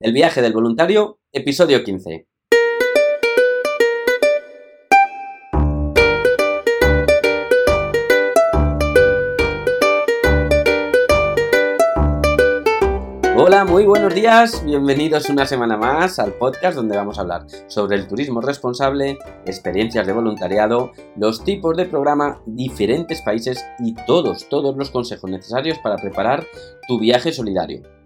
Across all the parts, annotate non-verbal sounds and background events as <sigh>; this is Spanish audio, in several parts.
El viaje del voluntario, episodio 15. Hola, muy buenos días, bienvenidos una semana más al podcast donde vamos a hablar sobre el turismo responsable, experiencias de voluntariado, los tipos de programa, diferentes países y todos, todos los consejos necesarios para preparar tu viaje solidario.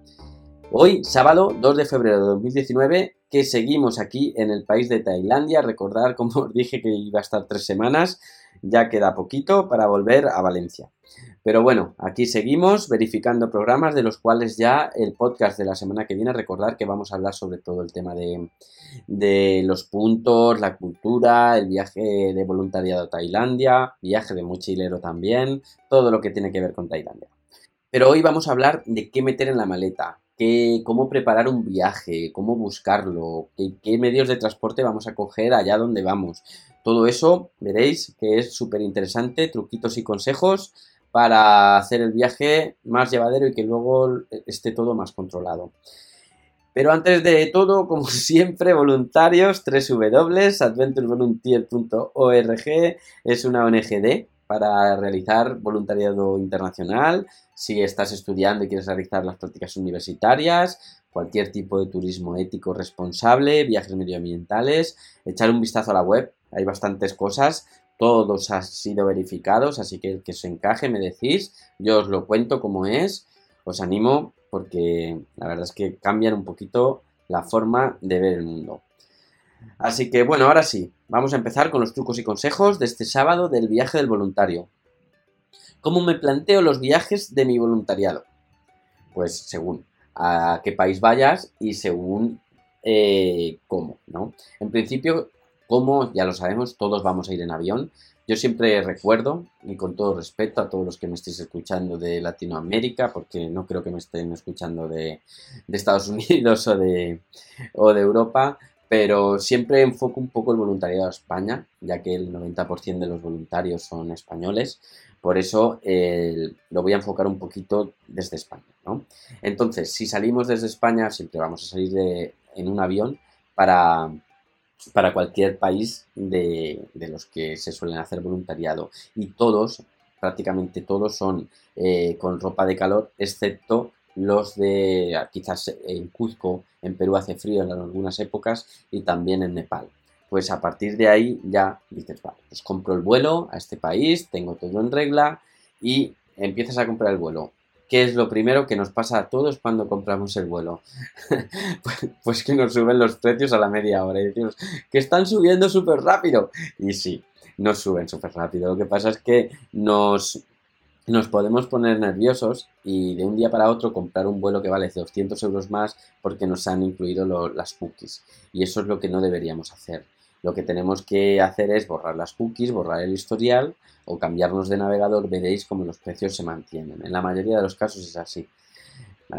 Hoy, sábado 2 de febrero de 2019, que seguimos aquí en el país de Tailandia. Recordar, <laughs> como os dije, que iba a estar tres semanas, ya queda poquito para volver a Valencia. Pero bueno, aquí seguimos verificando programas de los cuales ya el podcast de la semana que viene, recordar que vamos a hablar sobre todo el tema de, de los puntos, la cultura, el viaje de voluntariado a Tailandia, viaje de mochilero también, todo lo que tiene que ver con Tailandia. Pero hoy vamos a hablar de qué meter en la maleta, cómo preparar un viaje, cómo buscarlo, qué, medios de transporte vamos a coger allá donde vamos. Todo eso veréis que es súper interesante, truquitos y consejos para hacer el viaje más llevadero y que luego esté todo más controlado. Pero antes de todo, como <laughs> siempre, voluntarios, www.adventurevolunteer.org es una ONGD para realizar voluntariado internacional, si estás estudiando y quieres realizar las prácticas universitarias, cualquier tipo de turismo ético responsable, viajes medioambientales, echar un vistazo a la web, hay bastantes cosas, todos han sido verificados, así que el que os encaje me decís, yo os lo cuento como es, os animo porque la verdad es que cambian un poquito la forma de ver el mundo. Así que bueno, ahora sí, vamos a empezar con los trucos y consejos de este sábado del viaje del voluntario. ¿Cómo me planteo los viajes de mi voluntariado? Pues según a qué país vayas y según eh, cómo, ¿no? En principio, como ya lo sabemos, todos vamos a ir en avión. Yo siempre recuerdo, y con todo respeto a todos los que me estéis escuchando de Latinoamérica, porque no creo que me estén escuchando de, de Estados <laughs> Unidos o de, o de Europa, pero siempre enfoco un poco el voluntariado a España, ya que el 90% de los voluntarios son españoles, por eso lo voy a enfocar un poquito desde España. Entonces, si salimos desde España, siempre vamos a salir en un avión para, para cualquier país de, los que se suelen hacer voluntariado. Y todos, prácticamente todos, son eh, con ropa de calor, excepto los de quizás en Cuzco, en Perú hace frío en algunas épocas y también en Nepal. Pues a partir de ahí ya dices, vale, pues compro el vuelo a este país, tengo todo en regla y empiezas a comprar el vuelo. ¿Qué es lo primero que nos pasa a todos cuando compramos el vuelo? <laughs> Pues, pues, que nos suben los precios a la media hora y decimos que están subiendo súper rápido. Y sí, nos suben súper rápido. Lo que pasa es que nos nos podemos poner nerviosos y de un día para otro comprar un vuelo que vale 200 euros más porque nos han incluido las cookies. Y eso es lo que no deberíamos hacer. Lo que tenemos que hacer es borrar las cookies, borrar el historial o cambiarnos de navegador. Veréis cómo los precios se mantienen. En la mayoría de los casos es así.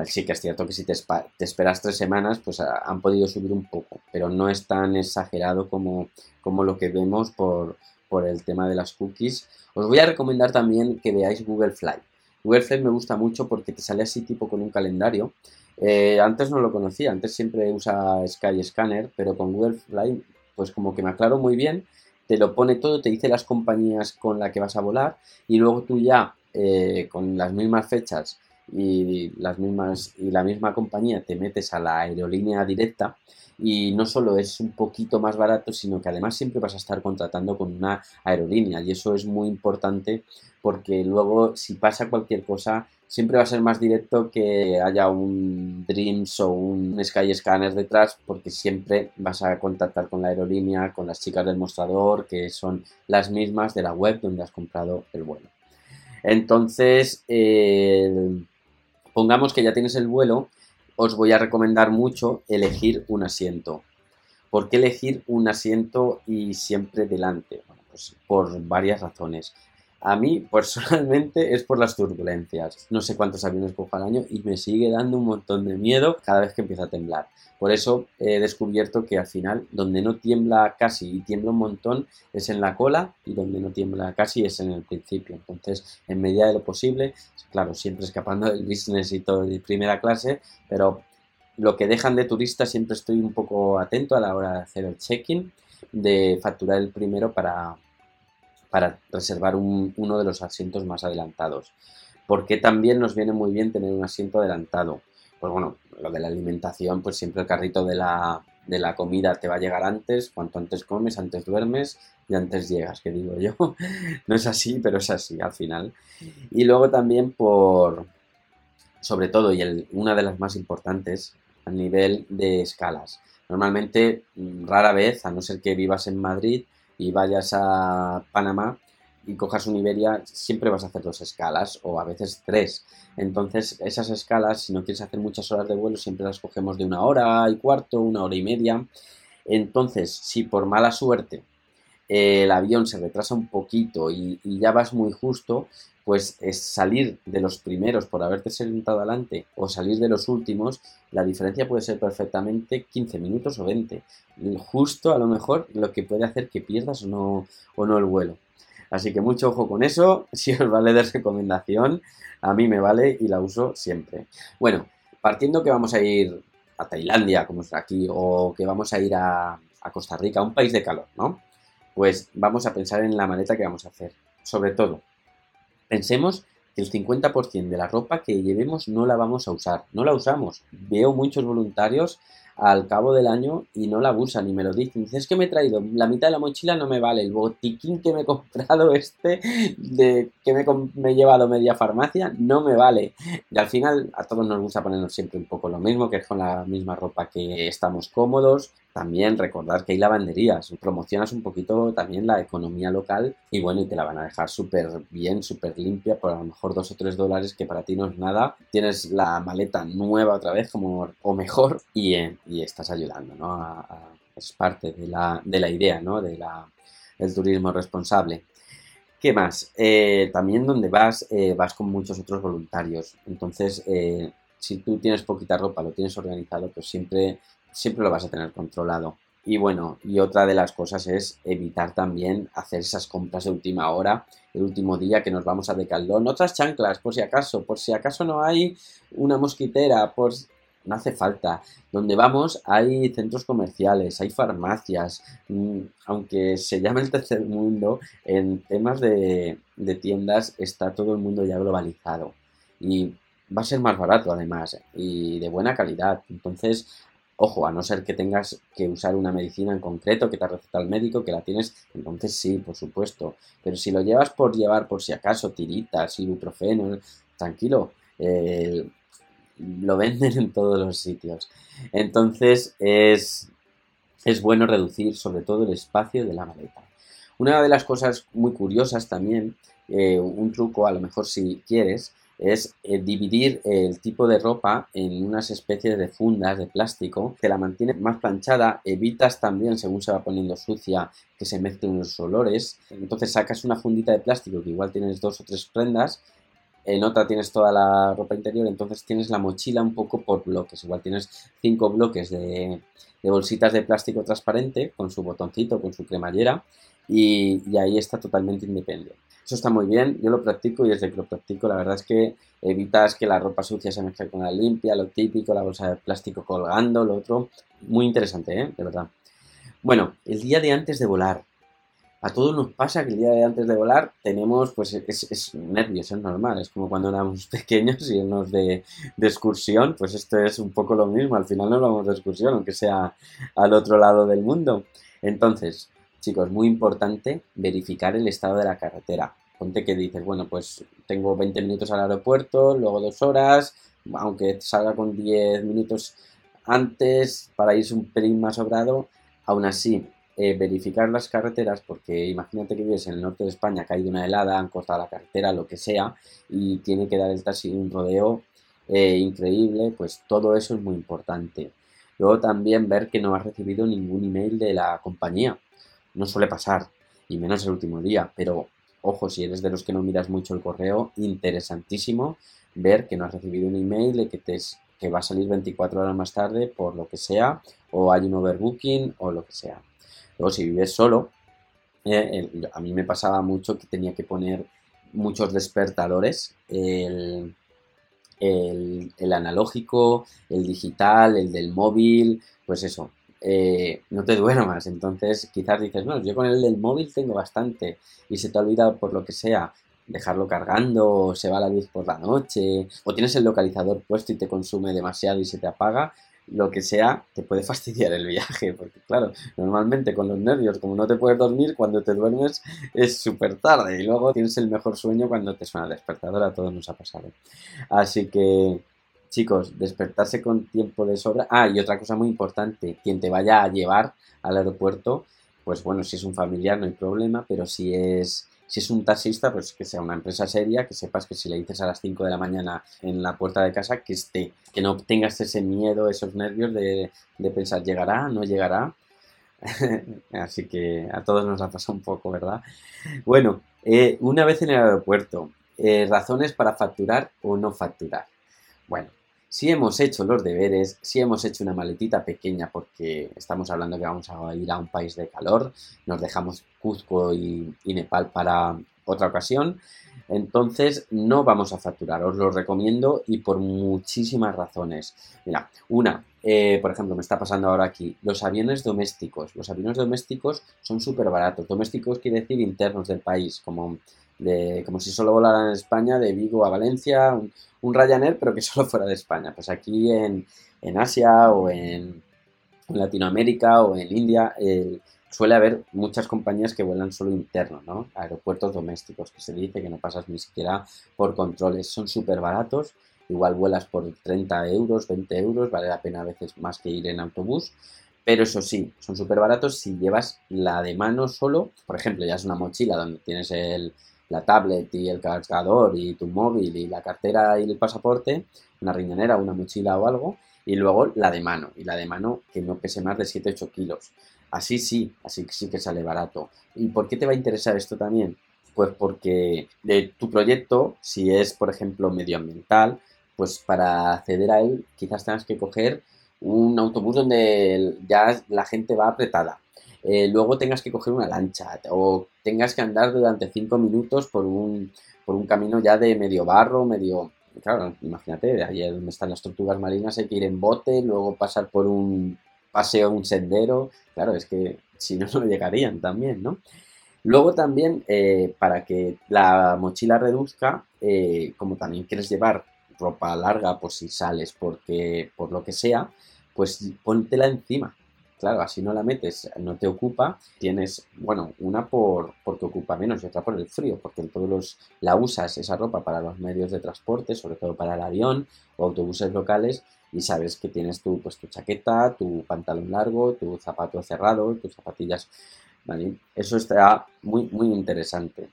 Sí que es cierto que si te, esperas tres semanas, pues han podido subir un poco, pero no es tan exagerado como, como lo que vemos por, por el tema de las cookies. Os voy a recomendar también que veáis Google Fly. Google Fly me gusta mucho porque te sale así tipo con un calendario. Eh, antes no lo conocía, antes siempre usa Sky Scanner, pero con Google Fly pues como que me aclaro muy bien, te lo pone todo, te dice las compañías con las que vas a volar y luego tú ya eh, con las mismas fechas y las mismas y la misma compañía te metes a la aerolínea directa y no solo es un poquito más barato, sino que además siempre vas a estar contratando con una aerolínea y eso es muy importante porque luego si pasa cualquier cosa siempre va a ser más directo que haya un Dreams o un Sky Scanner detrás porque siempre vas a contactar con la aerolínea, con las chicas del mostrador que son las mismas de la web donde has comprado el vuelo. Entonces, pongamos que ya tienes el vuelo os voy a recomendar mucho elegir un asiento. ¿Por qué elegir un asiento y siempre delante? pues por varias razones. A mí, personalmente, es por las turbulencias. No sé cuántos aviones cojo al año y me sigue dando un montón de miedo cada vez que empieza a temblar. Por eso he descubierto que al final, donde no tiembla casi y tiembla un montón, es en la cola y donde no tiembla casi es en el principio. Entonces, en medida de lo posible, claro, siempre escapando del business y todo de primera clase, pero lo que dejan de turista siempre estoy un poco atento a la hora de hacer el check-in, de facturar el primero para, para reservar uno de los asientos más adelantados. Porque también nos viene muy bien tener un asiento adelantado. Pues bueno, lo de la alimentación, pues siempre el carrito de la, de la comida te va a llegar antes, cuanto antes comes, antes duermes y antes llegas, que digo yo. <laughs> No es así, pero es así al final. Y luego también por, sobre todo, y una de las más importantes, a nivel de escalas. Normalmente, mm, rara vez, a no ser que vivas en Madrid y vayas a Panamá, y cojas un Iberia, siempre vas a hacer dos escalas o a veces tres. Entonces, esas escalas, si no quieres hacer muchas horas de vuelo, siempre las cogemos de una hora y cuarto, una hora y media. Entonces, si por mala suerte el avión se retrasa un poquito y, ya vas muy justo, pues es salir de los primeros por haberte sentado adelante o salir de los últimos, la diferencia puede ser perfectamente 15 minutos o 20. Justo a lo mejor lo que puede hacer que pierdas o no, o no el vuelo. Así que mucho ojo con eso, <laughs> si os vale de recomendación, a mí me vale y la uso siempre. Bueno, partiendo que vamos a ir a Tailandia, como es aquí, o que vamos a ir a, a Costa Rica, un país de calor, ¿no? Pues vamos a pensar en la maleta que vamos a hacer. Sobre todo, pensemos que el 50% de la ropa que llevemos no la vamos a usar, no la usamos. Veo muchos voluntarios al cabo del año y no la usan y me lo dicen. Dice, es que me he traído la mitad de la mochila, no me vale. El botiquín que me he comprado <laughs> este, de que me, me, he llevado media farmacia, no me vale. Y al final a todos nos gusta ponernos siempre un poco lo mismo, que es con la misma ropa que estamos cómodos. También recordar que hay lavanderías, promocionas un poquito también la economía local y bueno, y te la van a dejar súper bien, súper limpia, por a lo mejor dos o tres dólares que para ti no es nada. Tienes la maleta nueva otra vez como, o mejor y, eh, y estás ayudando, ¿no? es parte de la, de la idea, ¿no? De la, del turismo responsable. ¿Qué más? Eh, también donde vas, eh, vas con muchos otros voluntarios. Entonces, si tú tienes poquita ropa, lo tienes organizado, pues siempre siempre lo vas a tener controlado. Y bueno, y otra de las cosas es evitar también hacer esas compras de última hora, el último día que nos vamos a Decaldón. Otras chanclas, por si acaso, por si acaso no hay una mosquitera, pues no hace falta. Donde vamos hay centros comerciales, hay farmacias, mm, aunque se llame el tercer mundo, en temas de, de tiendas está todo el mundo ya globalizado. Y va a ser más barato además y de buena calidad. Entonces Ojo, a no ser que tengas que usar una medicina en concreto que te ha recetado el médico, que la tienes, entonces sí, por supuesto. Pero si lo llevas por llevar por si acaso tiritas, ibuprofeno, tranquilo, eh, lo venden en todos los sitios. Entonces es, es bueno reducir sobre todo el espacio de la maleta. Una de las cosas muy curiosas también, eh, un truco a lo mejor si quieres, es eh, dividir el tipo de ropa en unas especies de fundas de plástico que la mantiene más planchada, evitas también, según se va poniendo sucia, que se mezclen los olores. Entonces sacas una fundita de plástico que igual tienes dos o tres prendas, en otra tienes toda la ropa interior, entonces tienes la mochila un poco por bloques, igual tienes cinco bloques de, bolsitas de plástico transparente con su botoncito, con su cremallera y, y ahí está totalmente independiente. Eso está muy bien, yo lo practico y desde que lo practico la verdad es que evitas que la ropa sucia se mezcle con la limpia, lo típico, la bolsa de plástico colgando, lo otro. Muy interesante, ¿eh? De verdad. Bueno, el día de antes de volar. A todos nos pasa que el día de antes de volar tenemos, pues es, nervios, es normal, es como cuando éramos <laughs> pequeños y irnos de, de, excursión, pues esto es un poco lo mismo, al final no vamos de excursión, aunque sea al otro lado del mundo. Entonces, Chicos, muy importante verificar el estado de la carretera. Ponte que dices, bueno, pues tengo 20 minutos al aeropuerto, luego dos horas, aunque salga con 10 minutos antes para irse un pelín más sobrado, aún así, eh, verificar las carreteras, porque imagínate que vives en el norte de España, ha caído una helada, han cortado la carretera, lo que sea, y tiene que dar el taxi un rodeo eh, increíble, pues todo eso es muy importante. Luego también ver que no has recibido ningún email de la compañía no suele pasar, y menos el último día, pero ojo, si eres de los que no miras mucho el correo, interesantísimo ver que no has recibido un email de que, te, que va a salir 24 horas más tarde por lo que sea, o hay un overbooking o lo que sea. Luego, si vives solo, eh, a mí me pasaba mucho que tenía que poner muchos despertadores el, el analógico, el digital, el del móvil, pues eso, eh, no te duermas. Entonces, quizás dices, no, yo con el del móvil tengo bastante y se te ha olvidado por lo que sea dejarlo cargando, o se va la luz por la noche, o tienes el localizador puesto y te consume demasiado y se te apaga, lo que sea, te puede <laughs> fastidiar el viaje, porque claro, normalmente con los nervios, como no te puedes dormir, cuando te duermes es súper tarde y luego tienes el mejor sueño cuando te suena el despertador, a todos nos ha pasado. Así que chicos, despertarse con tiempo de sobra. Ah, y otra cosa muy importante, quien te vaya a llevar al aeropuerto, pues bueno, si es un familiar no hay problema, pero si es si es un taxista, pues que sea una empresa seria, que sepas que si le dices a las 5 de la mañana en la puerta de casa, que esté, que no tengas ese miedo, esos nervios de, pensar, ¿llegará? ¿No llegará? <laughs> Así que a todos nos ha pasado un poco, ¿verdad? Bueno, eh, una vez en el aeropuerto, eh, razones para facturar o no facturar. Bueno, si hemos hecho los deberes, si hemos hecho una maletita pequeña porque estamos hablando que vamos a ir a un país de calor, nos dejamos Cuzco y, Nepal para otra ocasión, entonces no vamos a facturar, os lo recomiendo y por muchísimas razones. Mira, una, eh, por ejemplo, me está pasando ahora aquí, los aviones domésticos. Los aviones domésticos son súper baratos. Domésticos quiere decir internos del país, como como si solo volaran en España, de Vigo a Valencia, un, Ryanair, pero que <laughs> solo fuera de España. Pues aquí en, Asia o en, Latinoamérica o en India suele haber muchas compañías que vuelan solo interno, ¿no? Aeropuertos domésticos, que se dice que no pasas ni siquiera por controles. Son súper baratos, igual vuelas por 30 euros, 20 euros, vale la pena a veces más que ir en autobús. Pero eso sí, son súper baratos si llevas la de mano solo. Por ejemplo, ya es una mochila donde tienes el, la tablet y el cargador y tu móvil y la cartera y el pasaporte, una riñonera, una mochila o algo, y luego la de mano, y la de mano que no pese más de 7-8 kilos. Así sí, así sí que sale barato. ¿Y por qué te va a interesar esto también? Pues porque de tu proyecto, si es por ejemplo medioambiental, pues para acceder a él quizás tengas que coger un autobús donde ya la gente va apretada eh, luego tengas que coger una lancha o tengas que andar durante cinco minutos por un, por un camino ya de medio barro, medio... Claro, imagínate, ahí donde están las tortugas marinas hay que ir en bote, luego pasar por un paseo, un sendero. Claro, es que si no, <laughs> no llegarían también, ¿no? Luego también, eh, para que la mochila reduzca, eh, como también quieres llevar ropa larga por si sales porque por lo que sea, pues póntela encima claro, así no la metes, no te ocupa, tienes, bueno, una por porque ocupa menos y otra por el frío, porque en todos los la usas esa ropa para los medios de transporte, sobre todo para el avión o autobuses locales y sabes que tienes tu pues tu chaqueta, tu pantalón largo, tu zapato cerrado, tus zapatillas, ¿vale? Eso está muy muy interesante.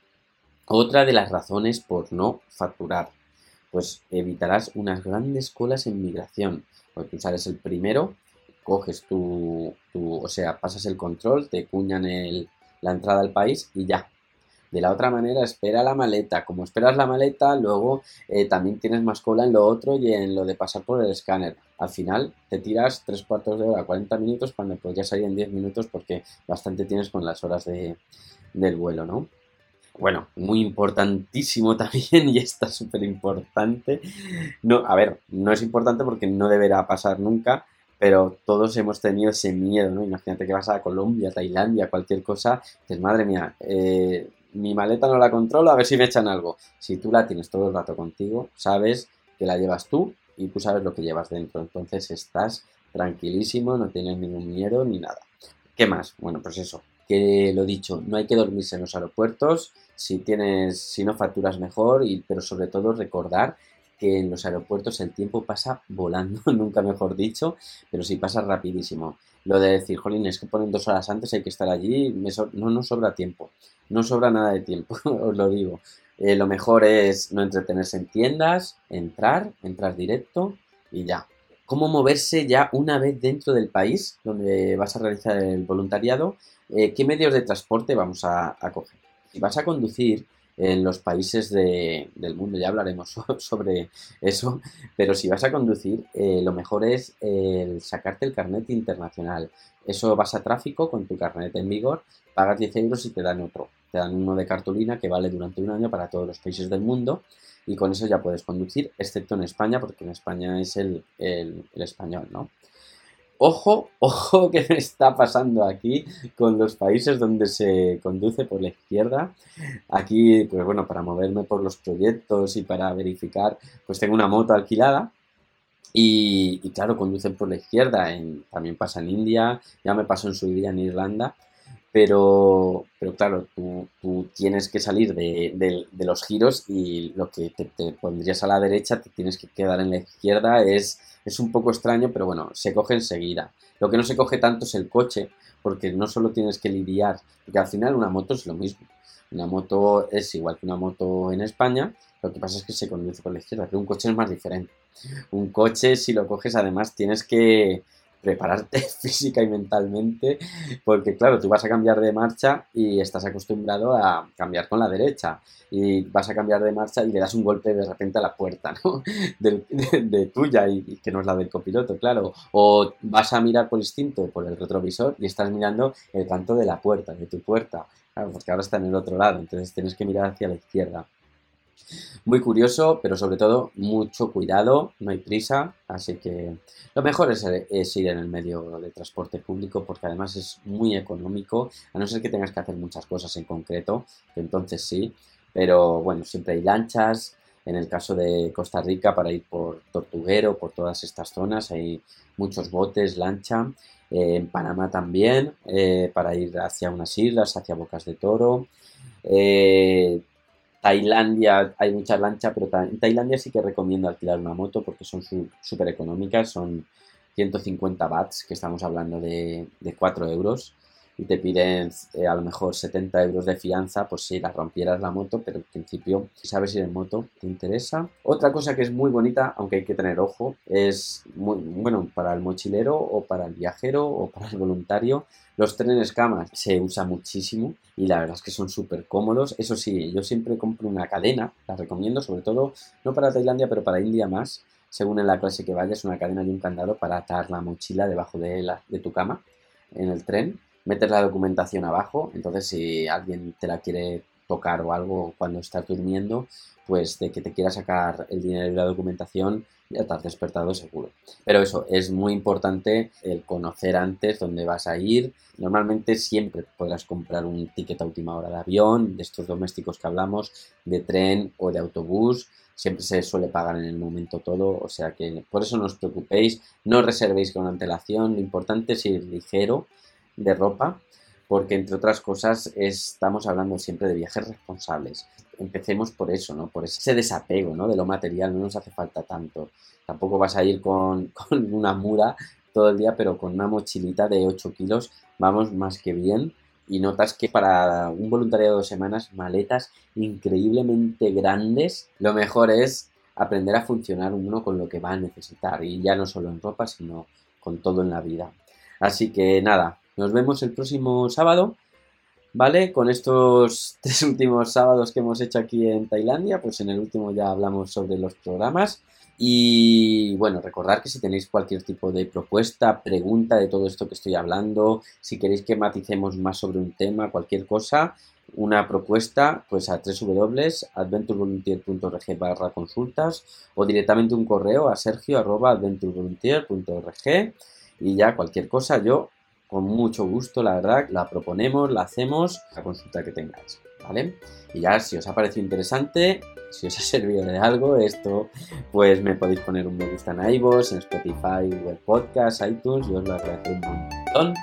Otra de las razones por no facturar, pues evitarás unas grandes colas en migración, porque tú sabes el primero coges tu, o sea, pasas el control, te cuñan el, la entrada al país y ya. De la otra manera, espera la maleta. Como esperas la maleta, luego eh, también tienes más cola en lo otro y en lo de pasar por el escáner. Al final te tiras tres cuartos de hora, 40 minutos, cuando podrías salir en 10 minutos porque bastante tienes con las horas de, del vuelo, ¿no? Bueno, muy importantísimo <laughs> también y está súper importante. No, a ver, no es importante porque no deberá pasar nunca, pero todos hemos tenido ese miedo, ¿no? Imagínate que vas a Colombia, Tailandia, cualquier cosa, dices, madre mía, eh, mi maleta no la controlo, a ver si me echan algo. Si tú la tienes todo el rato contigo, sabes que la llevas tú y tú sabes lo que llevas dentro, entonces estás tranquilísimo, no tienes ningún miedo ni nada. ¿Qué más? Bueno, pues eso, que lo dicho, no hay que dormirse en los aeropuertos, si tienes, si no facturas mejor, y, pero sobre todo recordar que en los aeropuertos el tiempo pasa volando, <laughs> nunca mejor dicho, pero sí pasa rapidísimo. Lo de decir, jolín, es que ponen dos horas antes, hay que estar allí, no nos sobra tiempo, no sobra nada de tiempo, <laughs> os lo digo. Eh, lo mejor es no entretenerse en tiendas, entrar, entrar directo y ya. ¿Cómo moverse ya una vez dentro del país donde vas a realizar el voluntariado? Eh, ¿Qué medios de transporte vamos a, a coger? Si vas a conducir, en los países del mundo, ya hablaremos <laughs> sobre eso, pero si vas a conducir, eh, lo mejor es sacarte el carnet internacional. Eso vas a tráfico con tu carnet en vigor, pagas 10 euros y te dan otro. te dan uno de cartulina que vale durante un año para todos los países del mundo y con eso ya puedes conducir, excepto en España, porque en España es el, el, español, ¿no? Ojo, <laughs> ojo que me está pasando aquí con los países donde se conduce por la izquierda. Aquí, pues bueno, para moverme por los proyectos y para verificar, pues tengo una moto alquilada y, y claro, conducen por la izquierda. En, también pasa en India, ya me pasó en su día en Irlanda pero, pero claro, tú, tú tienes que salir de, de, los giros y lo que te, te, pondrías a la derecha te tienes que quedar en la izquierda. Es, es un poco extraño, pero bueno, se coge enseguida. Lo que no se coge tanto es el coche, porque no solo tienes que lidiar, porque al final una moto es lo mismo. Una moto es igual que una moto en España, lo que pasa es que se conduce por la izquierda, pero un coche es más diferente. Un coche, si lo coges, además tienes que, prepararte <laughs> física y mentalmente, porque claro, tú vas a cambiar de marcha y estás acostumbrado a cambiar con la derecha y vas a cambiar de marcha y le das un golpe de repente a la puerta, <laughs> ¿no? De, tuya y, que no es la del copiloto, claro. O vas a mirar por instinto por el retrovisor y estás mirando el canto de la puerta, de tu puerta, claro, porque ahora está en el otro lado, entonces tienes que mirar hacia la izquierda. Muy curioso, pero sobre todo mucho cuidado, no hay prisa, así que lo mejor es, ir en el medio de transporte público porque además es muy económico, a no ser que tengas que hacer muchas cosas en concreto, entonces sí, pero bueno, siempre hay lanchas, en el caso de Costa Rica para ir por Tortuguero, por todas estas zonas, hay muchos botes, lancha, eh, en Panamá también, eh, para ir hacia unas islas, hacia Bocas de Toro. Eh, Tailandia hay mucha lancha, pero en Tailandia sí que recomiendo alquilar una moto porque son súper económicas, son 150 bahts, que estamos hablando de, de 4 euros y te piden eh, a lo mejor 70 euros de fianza, pues si la rompieras la moto, pero en principio, si sabes ir en moto, te interesa. Otra cosa que es muy bonita, aunque hay que tener ojo, es muy bueno para el mochilero o para el viajero o para el voluntario. Los trenes camas se usa muchísimo y la verdad es que son súper cómodos. Eso sí, yo siempre compro una cadena, la recomiendo, sobre todo no para Tailandia, pero para India más. Según en la clase que vayas, una cadena y un candado para atar la mochila debajo de, la, de tu cama en el tren metes la documentación abajo, entonces si alguien te la quiere tocar o algo cuando estás durmiendo, pues de que te quiera sacar el dinero y la documentación, ya te has despertado seguro. Pero eso, es muy importante el conocer antes dónde vas a ir. Normalmente siempre podrás comprar un ticket a última hora de avión, de estos domésticos que hablamos, de tren o de autobús. Siempre se suele pagar en el momento todo, o sea que por eso no os preocupéis, no reservéis con antelación, lo importante es ir ligero de ropa, porque entre otras cosas estamos hablando siempre de viajes responsables. Empecemos por eso, ¿no? Por ese desapego, ¿no? De lo material, no nos hace falta tanto. Tampoco vas a ir con, <laughs> con una muda todo el día, pero con una mochilita de 8 kilos vamos más que bien. Y notas que para un voluntariado de dos semanas, maletas increíblemente grandes, lo mejor es aprender a funcionar uno con lo que va a necesitar. Y ya no solo en ropa, sino con todo en la vida. Así que nada, nos vemos el próximo sábado, ¿vale? Con estos <laughs> tres últimos sábados que hemos hecho aquí en Tailandia, pues en el último ya hablamos sobre los programas. Y bueno, recordar que si tenéis cualquier tipo de propuesta, pregunta de todo esto que estoy hablando, si queréis que maticemos más sobre un tema, cualquier cosa, una propuesta, pues a www.adventurevolunteer.org barra consultas o directamente un correo a sergio.adventurevolunteer.org y ya cualquier cosa yo con mucho gusto, la verdad, la proponemos, la hacemos, la consulta que tengáis, ¿vale? Y ya, si os ha parecido interesante, si os ha <laughs> servido de algo esto, pues me podéis poner un me gusta en iVoox, en Spotify, Google Podcast, iTunes, yo os lo agradeceré un montón.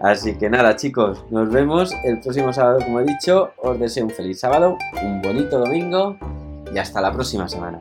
Así que nada, chicos, nos vemos el próximo sábado, como he dicho. Os deseo un feliz sábado, un bonito domingo y hasta la próxima semana.